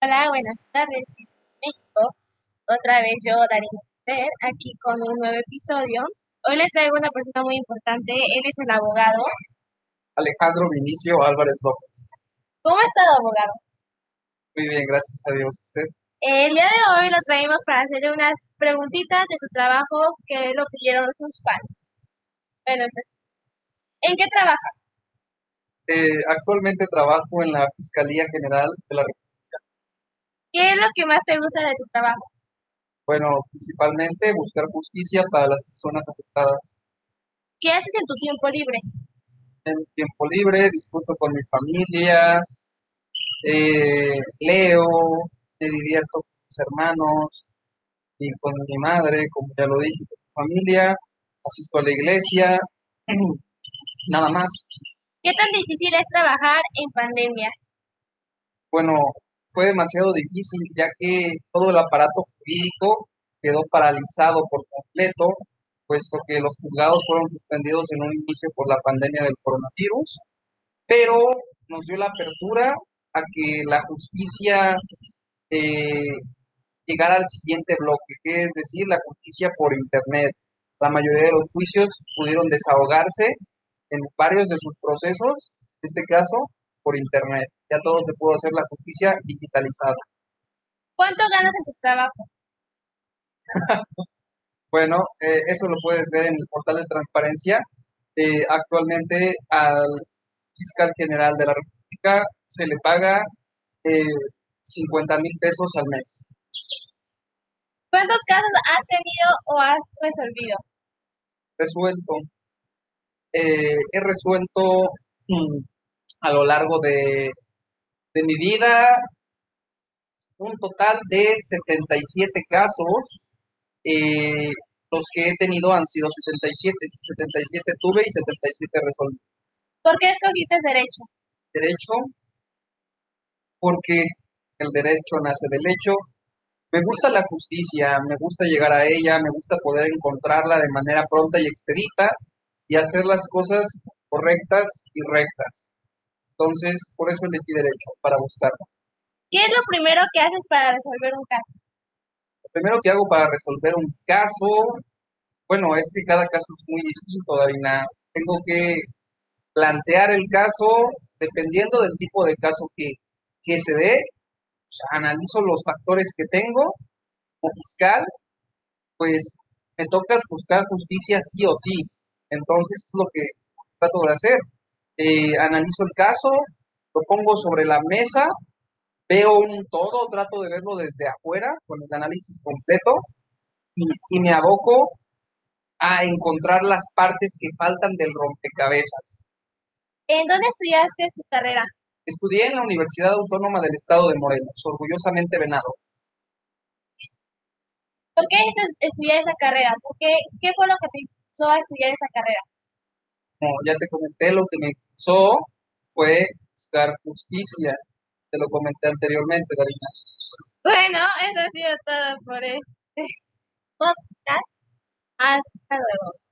Hola, buenas tardes, México. Otra vez yo, Ter, aquí con un nuevo episodio. Hoy les traigo una persona muy importante. Él es el abogado. Alejandro Vinicio Álvarez López. ¿Cómo ha estado, abogado? Muy bien, gracias a Dios. ¿Usted? El día de hoy lo traemos para hacerle unas preguntitas de su trabajo que lo pidieron sus fans. Bueno, empecemos. ¿En qué trabaja? Eh, actualmente trabajo en la Fiscalía General de la República. ¿Qué es lo que más te gusta de tu trabajo? Bueno, principalmente buscar justicia para las personas afectadas. ¿Qué haces en tu tiempo libre? En tiempo libre disfruto con mi familia, eh, leo, me divierto con mis hermanos y con mi madre, como ya lo dije, con mi familia, asisto a la iglesia, nada más. ¿Qué tan difícil es trabajar en pandemia? Bueno, fue demasiado difícil ya que todo el aparato jurídico quedó paralizado por completo, puesto que los juzgados fueron suspendidos en un inicio por la pandemia del coronavirus, pero nos dio la apertura a que la justicia eh, llegara al siguiente bloque, que es decir, la justicia por Internet. La mayoría de los juicios pudieron desahogarse en varios de sus procesos, en este caso, por Internet. Ya todo se pudo hacer la justicia digitalizada. ¿Cuánto ganas en tu trabajo? Bueno, eh, eso lo puedes ver en el portal de transparencia. Eh, actualmente al fiscal general de la República se le paga eh, 50 mil pesos al mes. ¿Cuántos casos has tenido o has resolvido? Resuelto. Eh, he resuelto mm, a lo largo de, de mi vida un total de 77 casos. Eh, los que he tenido han sido 77. 77 tuve y 77 resolví. ¿Por qué escogiste derecho? Derecho, porque el derecho nace del hecho. Me gusta la justicia, me gusta llegar a ella, me gusta poder encontrarla de manera pronta y expedita y hacer las cosas correctas y rectas. Entonces, por eso elegí derecho, para buscarla. ¿Qué es lo primero que haces para resolver un caso? Lo primero que hago para resolver un caso, bueno, es que cada caso es muy distinto, Darina. Tengo que plantear el caso dependiendo del tipo de caso que, que se dé. O sea, analizo los factores que tengo como fiscal, pues me toca buscar justicia sí o sí. Entonces es lo que trato de hacer. Eh, analizo el caso, lo pongo sobre la mesa, veo un todo, trato de verlo desde afuera, con el análisis completo, y, y me aboco a encontrar las partes que faltan del rompecabezas. ¿En dónde estudiaste tu carrera? Estudié en la Universidad Autónoma del Estado de Morelos, orgullosamente venado. ¿Por qué estu- estudiar esa carrera? ¿Por qué, ¿Qué fue lo que te impulsó a estudiar esa carrera? Como ya te comenté, lo que me impulsó fue buscar justicia. Te lo comenté anteriormente, Darina. Bueno, eso ha sido todo por este podcast. Hasta luego.